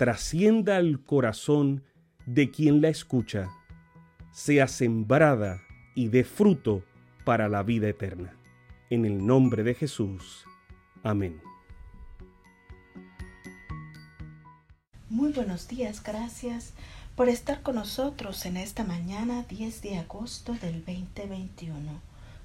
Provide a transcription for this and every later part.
trascienda al corazón de quien la escucha, sea sembrada y dé fruto para la vida eterna. En el nombre de Jesús. Amén. Muy buenos días, gracias por estar con nosotros en esta mañana 10 de agosto del 2021.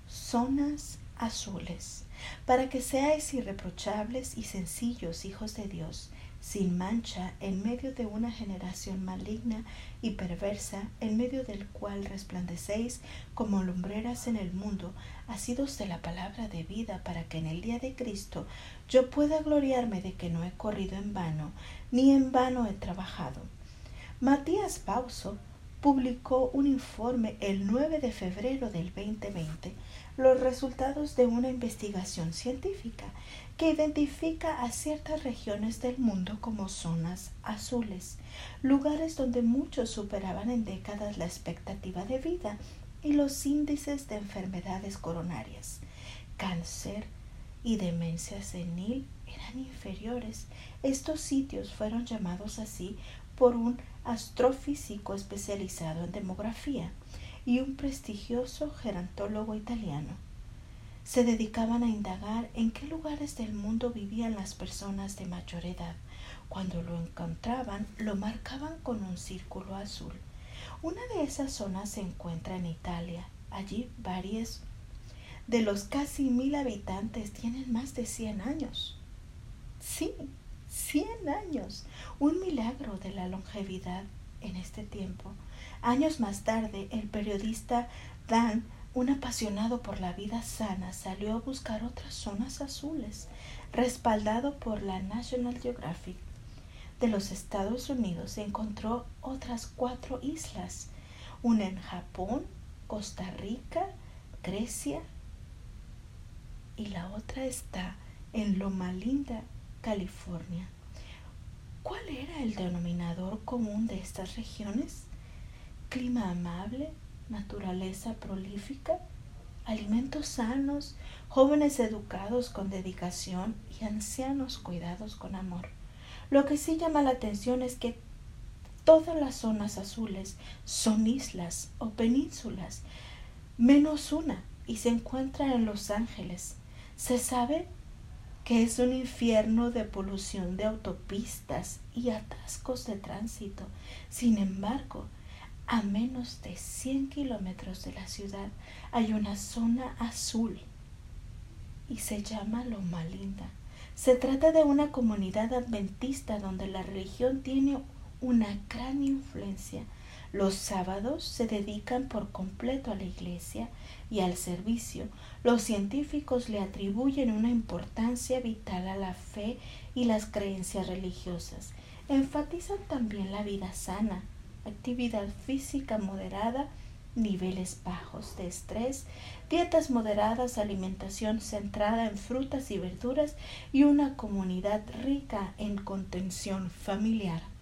Zonas azules, para que seáis irreprochables y sencillos hijos de Dios, sin mancha en medio de una generación maligna y perversa, en medio del cual resplandecéis como lumbreras en el mundo, asidos de la palabra de vida, para que en el día de Cristo yo pueda gloriarme de que no he corrido en vano, ni en vano he trabajado. Matías Pauso publicó un informe el 9 de febrero del 2020 los resultados de una investigación científica que identifica a ciertas regiones del mundo como zonas azules, lugares donde muchos superaban en décadas la expectativa de vida y los índices de enfermedades coronarias, cáncer y demencia senil eran inferiores. Estos sitios fueron llamados así por un astrofísico especializado en demografía y un prestigioso gerontólogo italiano. Se dedicaban a indagar en qué lugares del mundo vivían las personas de mayor edad. Cuando lo encontraban, lo marcaban con un círculo azul. Una de esas zonas se encuentra en Italia. Allí varios de los casi mil habitantes tienen más de 100 años. Sí, 100 años. Un milagro de la longevidad en este tiempo. Años más tarde, el periodista Dan, un apasionado por la vida sana, salió a buscar otras zonas azules, respaldado por la National Geographic de los Estados Unidos. Encontró otras cuatro islas, una en Japón, Costa Rica, Grecia y la otra está en Loma Linda, California. ¿Cuál era el denominador común de estas regiones? Clima amable, naturaleza prolífica, alimentos sanos, jóvenes educados con dedicación y ancianos cuidados con amor. Lo que sí llama la atención es que todas las zonas azules son islas o penínsulas, menos una, y se encuentra en Los Ángeles. Se sabe que es un infierno de polución de autopistas y atascos de tránsito. Sin embargo, a menos de 100 kilómetros de la ciudad hay una zona azul y se llama Loma Linda. Se trata de una comunidad adventista donde la religión tiene una gran influencia. Los sábados se dedican por completo a la iglesia y al servicio, los científicos le atribuyen una importancia vital a la fe y las creencias religiosas. Enfatizan también la vida sana, actividad física moderada, niveles bajos de estrés, dietas moderadas, alimentación centrada en frutas y verduras y una comunidad rica en contención familiar.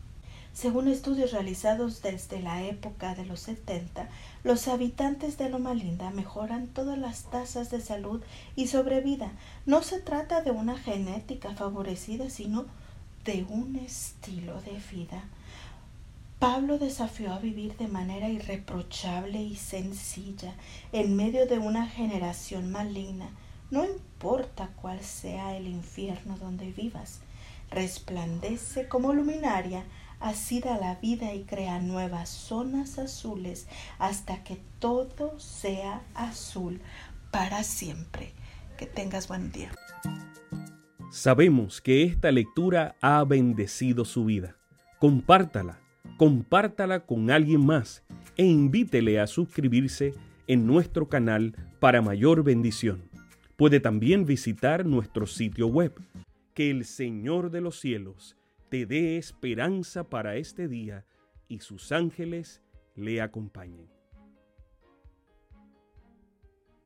Según estudios realizados desde la época de los 70, los habitantes de Loma Linda mejoran todas las tasas de salud y sobrevida. No se trata de una genética favorecida, sino de un estilo de vida. Pablo desafió a vivir de manera irreprochable y sencilla en medio de una generación maligna. No importa cuál sea el infierno donde vivas, resplandece como luminaria Así da la vida y crea nuevas zonas azules hasta que todo sea azul para siempre. Que tengas buen día. Sabemos que esta lectura ha bendecido su vida. Compártala, compártala con alguien más e invítele a suscribirse en nuestro canal para mayor bendición. Puede también visitar nuestro sitio web. Que el Señor de los cielos te dé esperanza para este día y sus ángeles le acompañen.